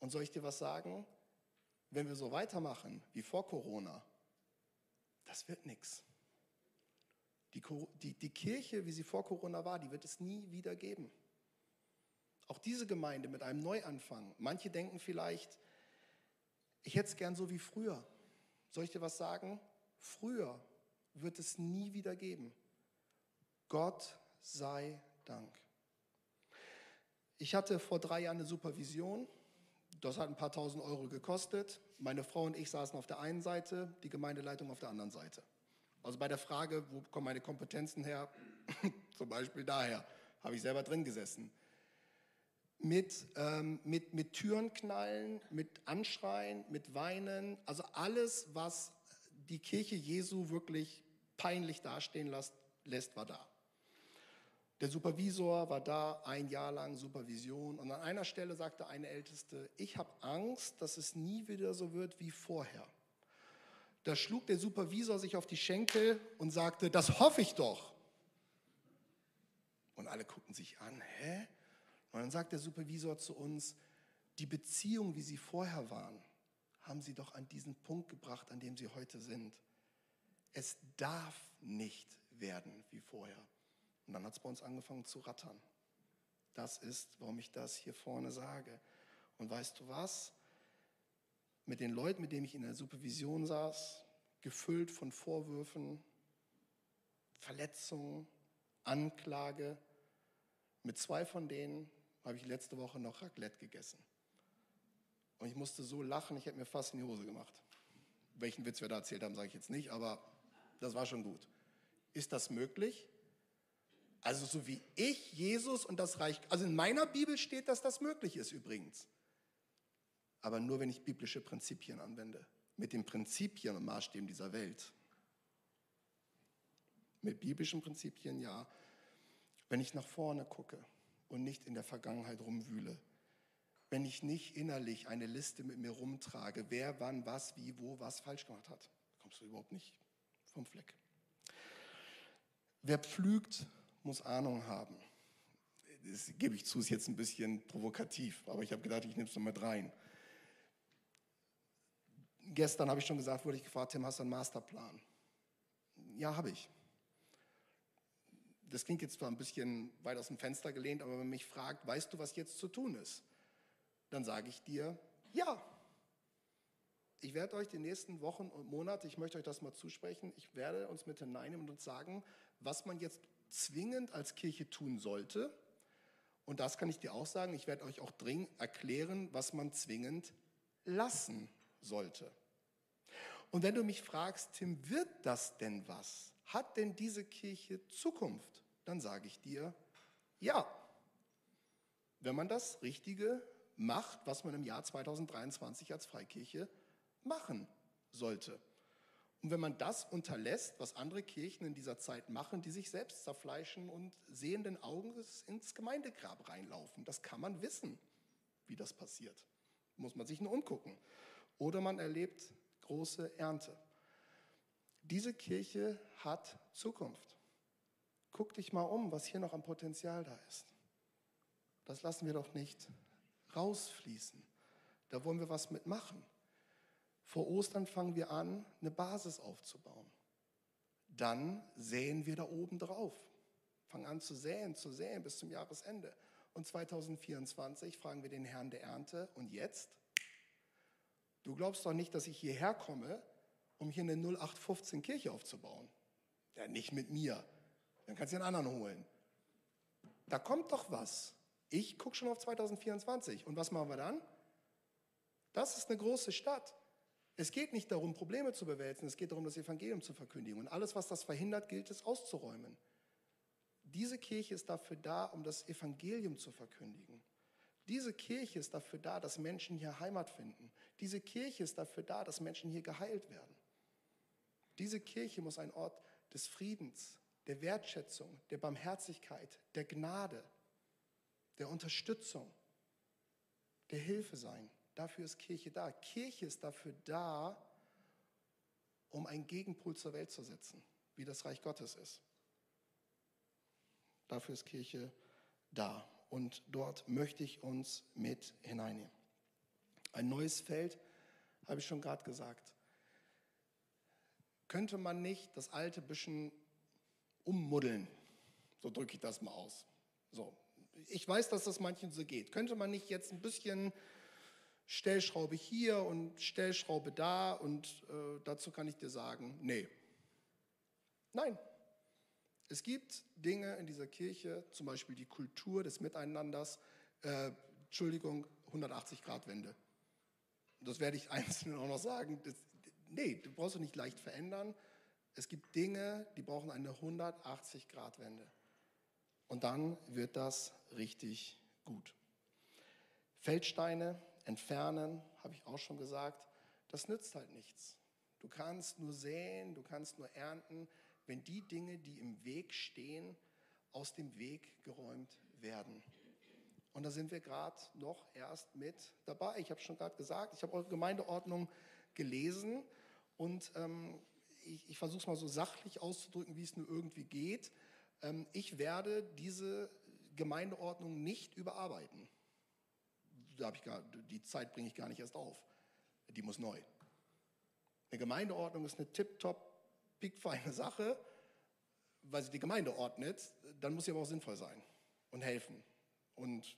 S1: Und soll ich dir was sagen? wenn wir so weitermachen wie vor Corona, das wird nichts. Die, die, die Kirche, wie sie vor Corona war, die wird es nie wieder geben. Auch diese Gemeinde mit einem Neuanfang. Manche denken vielleicht, ich hätte es gern so wie früher. Soll ich dir was sagen? Früher wird es nie wieder geben. Gott sei Dank. Ich hatte vor drei Jahren eine Supervision das hat ein paar tausend Euro gekostet. Meine Frau und ich saßen auf der einen Seite, die Gemeindeleitung auf der anderen Seite. Also bei der Frage, wo kommen meine Kompetenzen her, zum Beispiel daher, habe ich selber drin gesessen. Mit, ähm, mit, mit Türen knallen, mit Anschreien, mit Weinen, also alles, was die Kirche Jesu wirklich peinlich dastehen lässt, lässt war da. Der Supervisor war da ein Jahr lang Supervision und an einer Stelle sagte eine Älteste, ich habe Angst, dass es nie wieder so wird wie vorher. Da schlug der Supervisor sich auf die Schenkel und sagte, das hoffe ich doch. Und alle guckten sich an, hä? Und dann sagt der Supervisor zu uns, die Beziehung, wie sie vorher waren, haben sie doch an diesen Punkt gebracht, an dem sie heute sind. Es darf nicht werden wie vorher. Und dann hat es bei uns angefangen zu rattern. Das ist, warum ich das hier vorne sage. Und weißt du was? Mit den Leuten, mit denen ich in der Supervision saß, gefüllt von Vorwürfen, Verletzungen, Anklage, mit zwei von denen habe ich letzte Woche noch Raclette gegessen. Und ich musste so lachen, ich hätte mir fast in die Hose gemacht. Welchen Witz wir da erzählt haben, sage ich jetzt nicht, aber das war schon gut. Ist das möglich? Also so wie ich, Jesus und das Reich, also in meiner Bibel steht, dass das möglich ist übrigens. Aber nur, wenn ich biblische Prinzipien anwende. Mit den Prinzipien und Maßstäben dieser Welt. Mit biblischen Prinzipien ja. Wenn ich nach vorne gucke und nicht in der Vergangenheit rumwühle. Wenn ich nicht innerlich eine Liste mit mir rumtrage, wer wann was, wie, wo, was falsch gemacht hat, kommst du überhaupt nicht vom Fleck. Wer pflügt, muss Ahnung haben. Das gebe ich zu, ist jetzt ein bisschen provokativ, aber ich habe gedacht, ich nehme es noch mit rein. Gestern habe ich schon gesagt, wurde ich gefragt, Tim, hast du einen Masterplan? Ja, habe ich. Das klingt jetzt zwar ein bisschen weit aus dem Fenster gelehnt, aber wenn man mich fragt, weißt du, was jetzt zu tun ist? Dann sage ich dir, ja. Ich werde euch die nächsten Wochen und Monate, ich möchte euch das mal zusprechen, ich werde uns mit hineinnehmen und sagen, was man jetzt zwingend als Kirche tun sollte. Und das kann ich dir auch sagen, ich werde euch auch dringend erklären, was man zwingend lassen sollte. Und wenn du mich fragst, Tim, wird das denn was? Hat denn diese Kirche Zukunft? Dann sage ich dir, ja. Wenn man das Richtige macht, was man im Jahr 2023 als Freikirche machen sollte. Und wenn man das unterlässt, was andere Kirchen in dieser Zeit machen, die sich selbst zerfleischen und sehenden Auges ins Gemeindegrab reinlaufen, das kann man wissen, wie das passiert. Muss man sich nur umgucken. Oder man erlebt große Ernte. Diese Kirche hat Zukunft. Guck dich mal um, was hier noch am Potenzial da ist. Das lassen wir doch nicht rausfließen. Da wollen wir was mitmachen. Vor Ostern fangen wir an, eine Basis aufzubauen. Dann säen wir da oben drauf. Fangen an zu säen, zu säen bis zum Jahresende. Und 2024 fragen wir den Herrn der Ernte. Und jetzt? Du glaubst doch nicht, dass ich hierher komme, um hier eine 0815 Kirche aufzubauen. Ja, nicht mit mir. Dann kannst du einen anderen holen. Da kommt doch was. Ich gucke schon auf 2024. Und was machen wir dann? Das ist eine große Stadt. Es geht nicht darum, Probleme zu bewältigen, es geht darum, das Evangelium zu verkündigen. Und alles, was das verhindert, gilt es auszuräumen. Diese Kirche ist dafür da, um das Evangelium zu verkündigen. Diese Kirche ist dafür da, dass Menschen hier Heimat finden. Diese Kirche ist dafür da, dass Menschen hier geheilt werden. Diese Kirche muss ein Ort des Friedens, der Wertschätzung, der Barmherzigkeit, der Gnade, der Unterstützung, der Hilfe sein. Dafür ist Kirche da. Kirche ist dafür da, um einen Gegenpol zur Welt zu setzen, wie das Reich Gottes ist. Dafür ist Kirche da. Und dort möchte ich uns mit hineinnehmen. Ein neues Feld, habe ich schon gerade gesagt. Könnte man nicht das alte bisschen ummuddeln? So drücke ich das mal aus. So. Ich weiß, dass das manchen so geht. Könnte man nicht jetzt ein bisschen Stellschraube hier und Stellschraube da und äh, dazu kann ich dir sagen, nee. Nein. Es gibt Dinge in dieser Kirche, zum Beispiel die Kultur des Miteinanders, äh, Entschuldigung, 180 Grad Wende. Das werde ich einzeln auch noch sagen. Das, nee, du brauchst du nicht leicht verändern. Es gibt Dinge, die brauchen eine 180 Grad Wende. Und dann wird das richtig gut. Feldsteine entfernen, habe ich auch schon gesagt, das nützt halt nichts. Du kannst nur säen, du kannst nur ernten, wenn die Dinge, die im Weg stehen, aus dem Weg geräumt werden. Und da sind wir gerade noch erst mit dabei. Ich habe schon gerade gesagt, ich habe eure Gemeindeordnung gelesen und ähm, ich, ich versuche es mal so sachlich auszudrücken, wie es nur irgendwie geht. Ähm, ich werde diese Gemeindeordnung nicht überarbeiten da ich gar, die Zeit bringe ich gar nicht erst auf. Die muss neu. Eine Gemeindeordnung ist eine tip-top, pickfeine Sache, weil sie die Gemeinde ordnet, dann muss sie aber auch sinnvoll sein und helfen. Und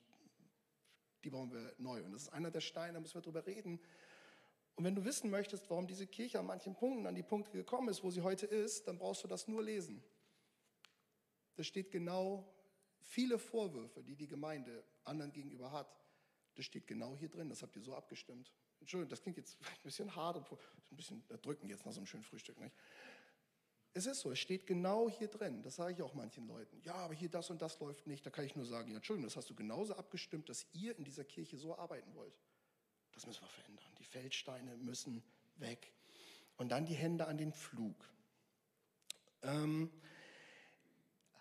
S1: die brauchen wir neu. Und das ist einer der Steine, da müssen wir drüber reden. Und wenn du wissen möchtest, warum diese Kirche an manchen Punkten an die Punkte gekommen ist, wo sie heute ist, dann brauchst du das nur lesen. Da steht genau viele Vorwürfe, die die Gemeinde anderen gegenüber hat, das steht genau hier drin, das habt ihr so abgestimmt. Entschuldigung, das klingt jetzt ein bisschen hart, ein bisschen drücken jetzt nach so einem schönen Frühstück. Nicht? Es ist so, es steht genau hier drin. Das sage ich auch manchen Leuten. Ja, aber hier das und das läuft nicht. Da kann ich nur sagen, ja, Entschuldigung, das hast du genauso abgestimmt, dass ihr in dieser Kirche so arbeiten wollt. Das müssen wir verändern. Die Feldsteine müssen weg. Und dann die Hände an den Flug. Ähm,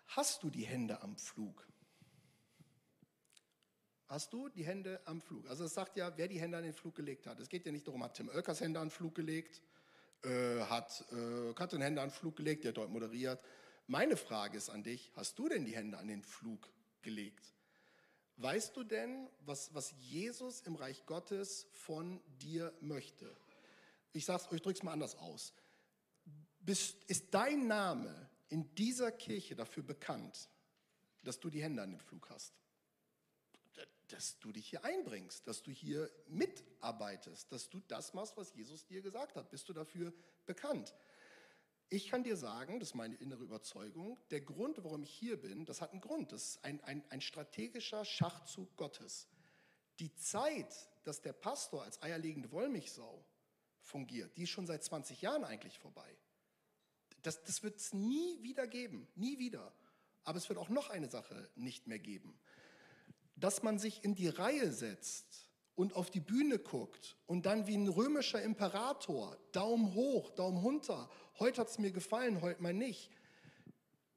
S1: hast du die Hände am Flug? Hast du die Hände am Flug? Also es sagt ja, wer die Hände an den Flug gelegt hat. Es geht ja nicht darum, hat Tim Oelkers Hände an den Flug gelegt, äh, hat äh, Katrin Hände an den Flug gelegt, der dort moderiert. Meine Frage ist an dich, hast du denn die Hände an den Flug gelegt? Weißt du denn, was, was Jesus im Reich Gottes von dir möchte? Ich sage es euch, drücke es mal anders aus. Bist, ist dein Name in dieser Kirche dafür bekannt, dass du die Hände an den Flug hast? dass du dich hier einbringst, dass du hier mitarbeitest, dass du das machst, was Jesus dir gesagt hat. Bist du dafür bekannt? Ich kann dir sagen, das ist meine innere Überzeugung, der Grund, warum ich hier bin, das hat einen Grund. Das ist ein, ein, ein strategischer Schachzug Gottes. Die Zeit, dass der Pastor als eierlegende Wollmilchsau fungiert, die ist schon seit 20 Jahren eigentlich vorbei. Das, das wird es nie wieder geben, nie wieder. Aber es wird auch noch eine Sache nicht mehr geben. Dass man sich in die Reihe setzt und auf die Bühne guckt und dann wie ein römischer Imperator, Daumen hoch, Daumen runter, heute hat es mir gefallen, heute mal nicht.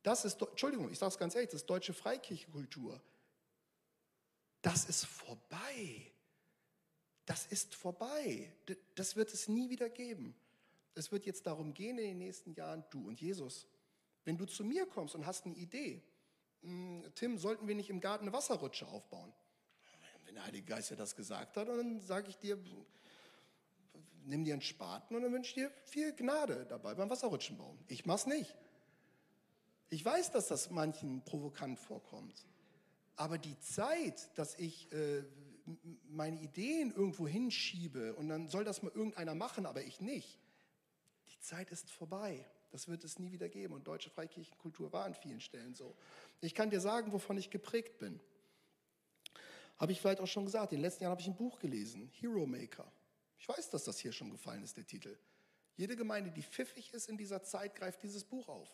S1: Das ist, Entschuldigung, ich sage es ganz ehrlich, das ist deutsche Freikirchenkultur. Das ist vorbei. Das ist vorbei. Das wird es nie wieder geben. Es wird jetzt darum gehen in den nächsten Jahren, du und Jesus, wenn du zu mir kommst und hast eine Idee, hm, Tim, sollten wir nicht im Garten eine Wasserrutsche aufbauen? Wenn der Heilige Geist ja das gesagt hat, dann sage ich dir, nimm dir einen Spaten und dann wünsche dir viel Gnade dabei beim Wasserrutschenbauen. Ich mach's nicht. Ich weiß, dass das manchen provokant vorkommt. Aber die Zeit, dass ich äh, meine Ideen irgendwo hinschiebe und dann soll das mal irgendeiner machen, aber ich nicht, die Zeit ist vorbei. Das wird es nie wieder geben. Und deutsche Freikirchenkultur war an vielen Stellen so. Ich kann dir sagen, wovon ich geprägt bin. Habe ich vielleicht auch schon gesagt. In den letzten Jahren habe ich ein Buch gelesen, Hero Maker. Ich weiß, dass das hier schon gefallen ist, der Titel. Jede Gemeinde, die pfiffig ist in dieser Zeit, greift dieses Buch auf.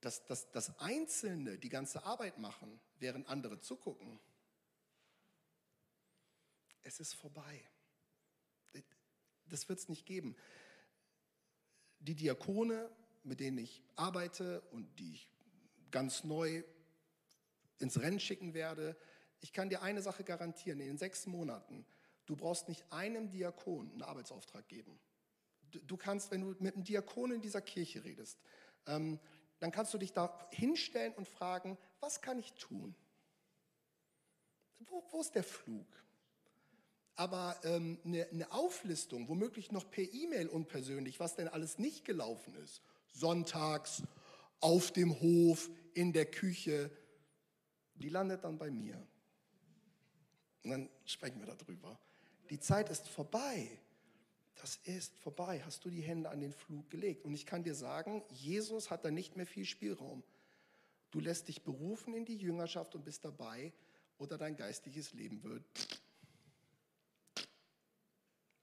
S1: Dass, dass, dass Einzelne die ganze Arbeit machen, während andere zugucken, es ist vorbei. Das wird es nicht geben die Diakone, mit denen ich arbeite und die ich ganz neu ins Rennen schicken werde, ich kann dir eine Sache garantieren, in den sechs Monaten, du brauchst nicht einem Diakon einen Arbeitsauftrag geben. Du kannst, wenn du mit einem Diakon in dieser Kirche redest, ähm, dann kannst du dich da hinstellen und fragen, was kann ich tun? Wo, wo ist der Flug? aber ähm, eine, eine Auflistung, womöglich noch per E-Mail unpersönlich, was denn alles nicht gelaufen ist, sonntags, auf dem Hof, in der Küche, die landet dann bei mir. Und dann sprechen wir darüber. Die Zeit ist vorbei. Das ist vorbei. Hast du die Hände an den Flug gelegt? Und ich kann dir sagen, Jesus hat da nicht mehr viel Spielraum. Du lässt dich berufen in die Jüngerschaft und bist dabei oder dein geistliches Leben wird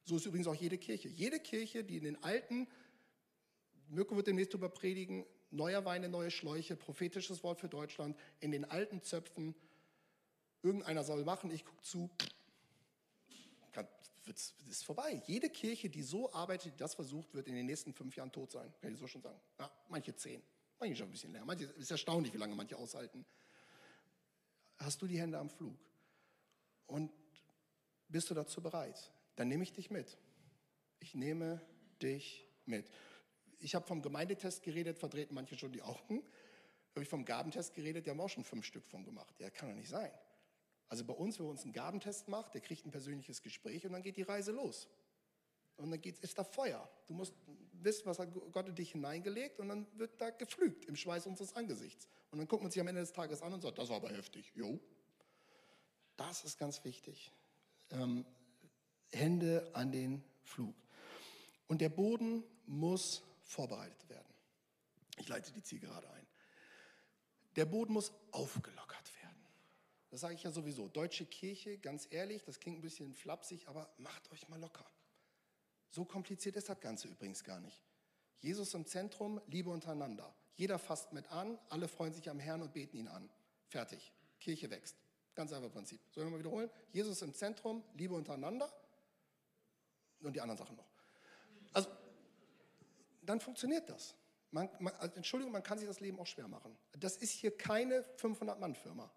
S1: so ist übrigens auch jede Kirche. Jede Kirche, die in den alten, Mirko wird demnächst darüber predigen, neuer Weine, neue Schläuche, prophetisches Wort für Deutschland, in den alten Zöpfen, irgendeiner soll machen, ich gucke zu, das ist vorbei. Jede Kirche, die so arbeitet, die das versucht, wird in den nächsten fünf Jahren tot sein, kann ich so schon sagen. Ja, manche zehn, manche schon ein bisschen länger. Manche, ist erstaunlich, wie lange manche aushalten. Hast du die Hände am Flug? Und bist du dazu bereit? dann nehme ich dich mit. Ich nehme dich mit. Ich habe vom Gemeindetest geredet, verdrehten manche schon die Augen. Habe ich vom Gabentest geredet, die haben auch schon fünf Stück von gemacht. Ja, kann doch nicht sein. Also bei uns, wenn uns einen Gabentest macht, der kriegt ein persönliches Gespräch und dann geht die Reise los. Und dann geht, ist da Feuer. Du musst wissen, was hat Gott in dich hineingelegt und dann wird da geflügt im Schweiß unseres Angesichts. Und dann guckt man sich am Ende des Tages an und sagt, das war aber heftig. Jo. Das ist ganz wichtig. Ähm, Hände an den Flug. Und der Boden muss vorbereitet werden. Ich leite die Zielgerade ein. Der Boden muss aufgelockert. Das sage ich ja sowieso. Deutsche Kirche, ganz ehrlich, das klingt ein bisschen flapsig, aber macht euch mal locker. So kompliziert ist das Ganze übrigens gar nicht. Jesus im Zentrum, Liebe untereinander. Jeder fasst mit an, alle freuen sich am Herrn und beten ihn an. Fertig. Kirche wächst. Ganz einfach Prinzip. Sollen wir mal wiederholen? Jesus im Zentrum, Liebe untereinander und die anderen Sachen noch. Also, dann funktioniert das. Man, man, also Entschuldigung, man kann sich das Leben auch schwer machen. Das ist hier keine 500-Mann-Firma.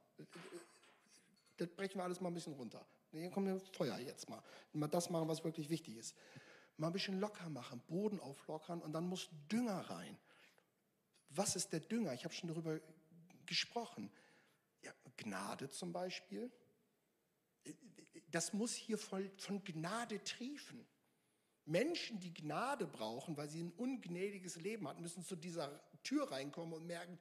S1: Das brechen wir alles mal ein bisschen runter. Hier kommt ein Feuer jetzt mal. Mal das machen, was wirklich wichtig ist. Mal ein bisschen locker machen, Boden auflockern und dann muss Dünger rein. Was ist der Dünger? Ich habe schon darüber gesprochen. Ja, Gnade zum Beispiel das muss hier voll von Gnade triefen. Menschen, die Gnade brauchen, weil sie ein ungnädiges Leben hatten, müssen zu dieser Tür reinkommen und merken,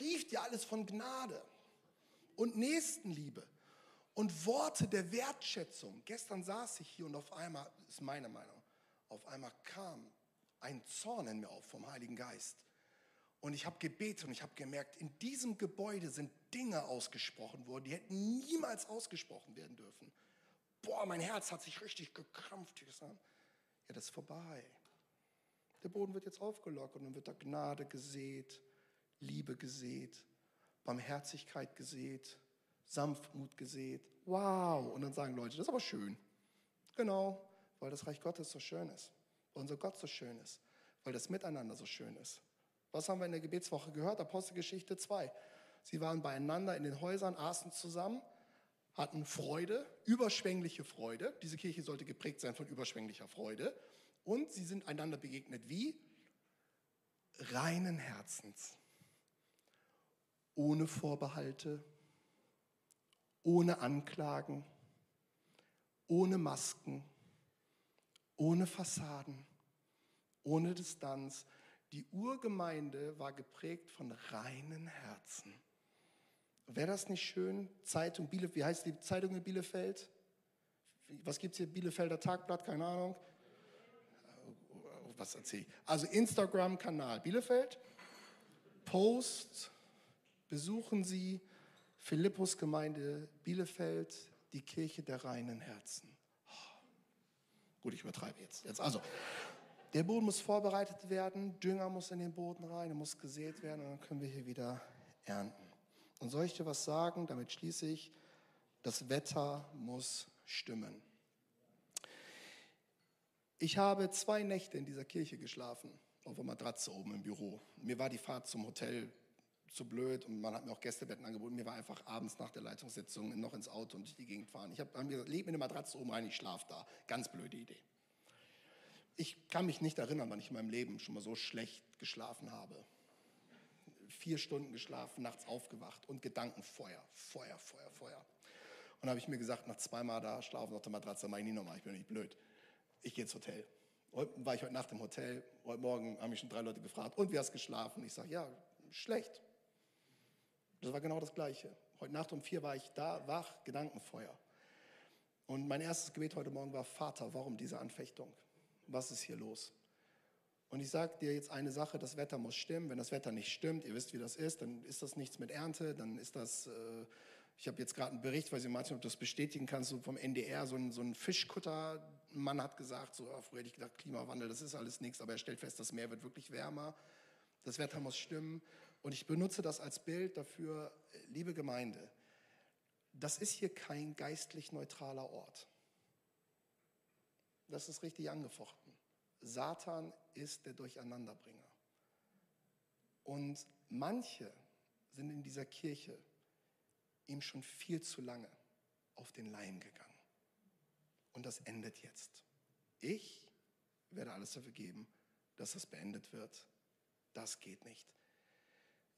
S1: trieft ja alles von Gnade und Nächstenliebe und Worte der Wertschätzung. Gestern saß ich hier und auf einmal, ist meine Meinung, auf einmal kam ein Zorn in mir auf vom Heiligen Geist. Und ich habe gebetet und ich habe gemerkt, in diesem Gebäude sind Dinge ausgesprochen worden, die hätten niemals ausgesprochen werden dürfen. Boah, mein Herz hat sich richtig gekrampft. Ja, das ist vorbei. Der Boden wird jetzt aufgelockert und dann wird da Gnade gesät, Liebe gesät, Barmherzigkeit gesät, Sanftmut gesät. Wow. Und dann sagen Leute, das ist aber schön. Genau, weil das Reich Gottes so schön ist, weil unser Gott so schön ist, weil das Miteinander so schön ist. Was haben wir in der Gebetswoche gehört? Apostelgeschichte 2. Sie waren beieinander in den Häusern, aßen zusammen, hatten Freude, überschwängliche Freude. Diese Kirche sollte geprägt sein von überschwänglicher Freude. Und sie sind einander begegnet wie? Reinen Herzens, ohne Vorbehalte, ohne Anklagen, ohne Masken, ohne Fassaden, ohne Distanz. Die Urgemeinde war geprägt von reinen Herzen. Wäre das nicht schön? Zeitung Bielefeld, wie heißt die Zeitung in Bielefeld? Was gibt es hier? Bielefelder Tagblatt, keine Ahnung. Was erzähle ich? Also Instagram-Kanal Bielefeld. Post, besuchen Sie Philippus Gemeinde Bielefeld, die Kirche der reinen Herzen. Gut, ich übertreibe jetzt. jetzt. Also, der Boden muss vorbereitet werden, Dünger muss in den Boden rein, er muss gesät werden und dann können wir hier wieder ernten. Und soll ich dir was sagen? Damit schließe ich. Das Wetter muss stimmen. Ich habe zwei Nächte in dieser Kirche geschlafen, auf der Matratze oben im Büro. Mir war die Fahrt zum Hotel zu blöd und man hat mir auch Gästebetten angeboten. Mir war einfach abends nach der Leitungssitzung noch ins Auto und durch die Gegend fahren. Ich habe hab mir gesagt, lebe in der Matratze oben rein, ich schlafe da. Ganz blöde Idee. Ich kann mich nicht erinnern, wann ich in meinem Leben schon mal so schlecht geschlafen habe. Vier Stunden geschlafen, nachts aufgewacht und Gedankenfeuer, Feuer, Feuer, Feuer. Und da habe ich mir gesagt, nach zweimal da schlafen auf der Matratze, mache ich nie nochmal, ich bin nicht blöd. Ich gehe ins Hotel. Heute war ich heute Nacht im Hotel, heute Morgen haben mich schon drei Leute gefragt, und wie hast du geschlafen? Ich sage, ja, schlecht. Das war genau das Gleiche. Heute Nacht um vier war ich da, wach, Gedankenfeuer. Und mein erstes Gebet heute Morgen war, Vater, warum diese Anfechtung? Was ist hier los? Und ich sage dir jetzt eine Sache, das Wetter muss stimmen. Wenn das Wetter nicht stimmt, ihr wisst, wie das ist, dann ist das nichts mit Ernte, dann ist das, äh, ich habe jetzt gerade einen Bericht, weiß ich mal, ob du das bestätigen kannst, so vom NDR, so ein, so ein Fischkutter, ein Mann hat gesagt, so, oh, früher hätte ich gedacht, Klimawandel, das ist alles nichts, aber er stellt fest, das Meer wird wirklich wärmer, das Wetter muss stimmen. Und ich benutze das als Bild dafür, liebe Gemeinde, das ist hier kein geistlich neutraler Ort. Das ist richtig angefochten. Satan ist der Durcheinanderbringer. Und manche sind in dieser Kirche ihm schon viel zu lange auf den Leim gegangen. Und das endet jetzt. Ich werde alles dafür geben, dass das beendet wird. Das geht nicht.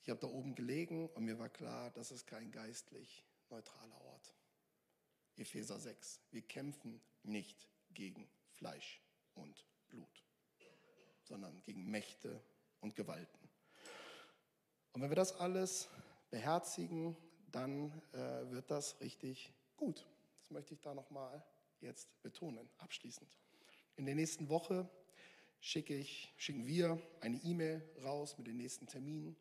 S1: Ich habe da oben gelegen und mir war klar, das ist kein geistlich neutraler Ort. Epheser 6. Wir kämpfen nicht gegen Fleisch und Blut, sondern gegen Mächte und Gewalten. Und wenn wir das alles beherzigen, dann äh, wird das richtig gut. Das möchte ich da nochmal jetzt betonen, abschließend. In der nächsten Woche schicke ich, schicken wir eine E-Mail raus mit den nächsten Terminen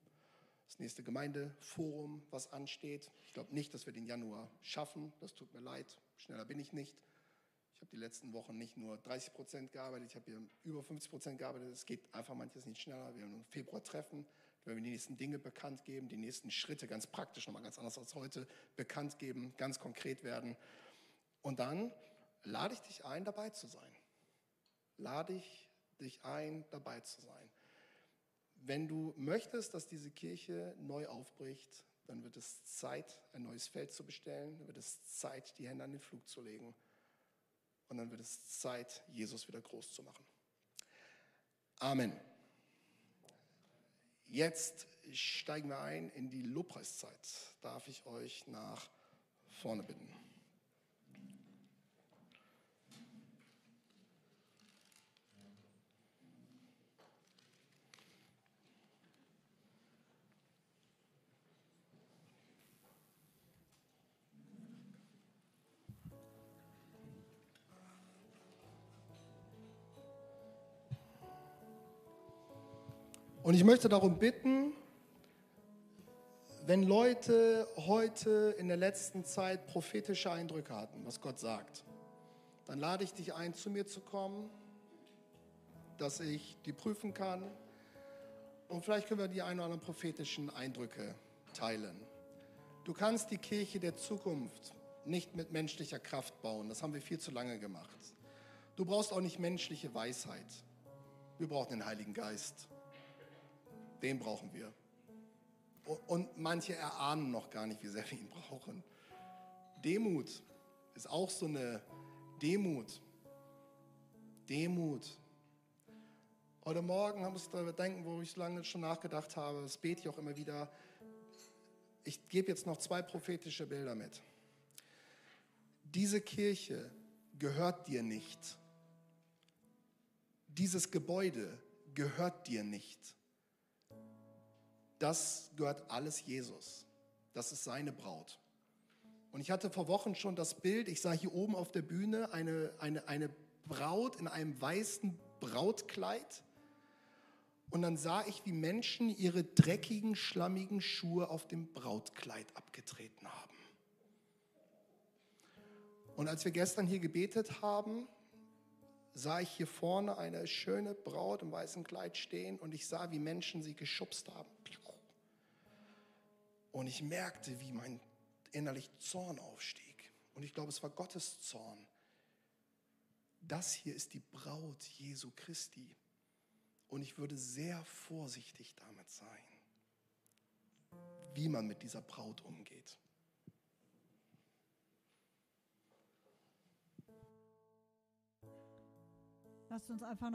S1: das nächste Gemeindeforum, was ansteht. Ich glaube nicht, dass wir den Januar schaffen. Das tut mir leid. Schneller bin ich nicht. Ich habe die letzten Wochen nicht nur 30 Prozent gearbeitet, ich habe hier über 50 Prozent gearbeitet. Es geht einfach manches nicht schneller. Wir werden im Februar treffen, werden wir die nächsten Dinge bekannt geben, die nächsten Schritte ganz praktisch, nochmal ganz anders als heute, bekannt geben, ganz konkret werden. Und dann lade ich dich ein, dabei zu sein. Lade ich dich ein, dabei zu sein. Wenn du möchtest, dass diese Kirche neu aufbricht, dann wird es Zeit, ein neues Feld zu bestellen, dann wird es Zeit, die Hände an den Flug zu legen und dann wird es Zeit, Jesus wieder groß zu machen. Amen. Jetzt steigen wir ein in die Lobpreiszeit. Darf ich euch nach vorne bitten? Und ich möchte darum bitten, wenn Leute heute in der letzten Zeit prophetische Eindrücke hatten, was Gott sagt, dann lade ich dich ein, zu mir zu kommen, dass ich die prüfen kann. Und vielleicht können wir die ein oder anderen prophetischen Eindrücke teilen. Du kannst die Kirche der Zukunft nicht mit menschlicher Kraft bauen. Das haben wir viel zu lange gemacht. Du brauchst auch nicht menschliche Weisheit. Wir brauchen den Heiligen Geist. Den brauchen wir. Und manche erahnen noch gar nicht, wie sehr wir ihn brauchen. Demut ist auch so eine Demut. Demut. Heute Morgen haben wir darüber denken, wo ich lange schon nachgedacht habe, das bete ich auch immer wieder. Ich gebe jetzt noch zwei prophetische Bilder mit. Diese Kirche gehört dir nicht. Dieses Gebäude gehört dir nicht. Das gehört alles Jesus. Das ist seine Braut. Und ich hatte vor Wochen schon das Bild, ich sah hier oben auf der Bühne eine, eine, eine Braut in einem weißen Brautkleid. Und dann sah ich, wie Menschen ihre dreckigen, schlammigen Schuhe auf dem Brautkleid abgetreten haben. Und als wir gestern hier gebetet haben, sah ich hier vorne eine schöne Braut im weißen Kleid stehen und ich sah, wie Menschen sie geschubst haben. Und ich merkte, wie mein innerlich Zorn aufstieg. Und ich glaube, es war Gottes Zorn. Das hier ist die Braut Jesu Christi. Und ich würde sehr vorsichtig damit sein, wie man mit dieser Braut umgeht.
S2: Lasst uns einfach noch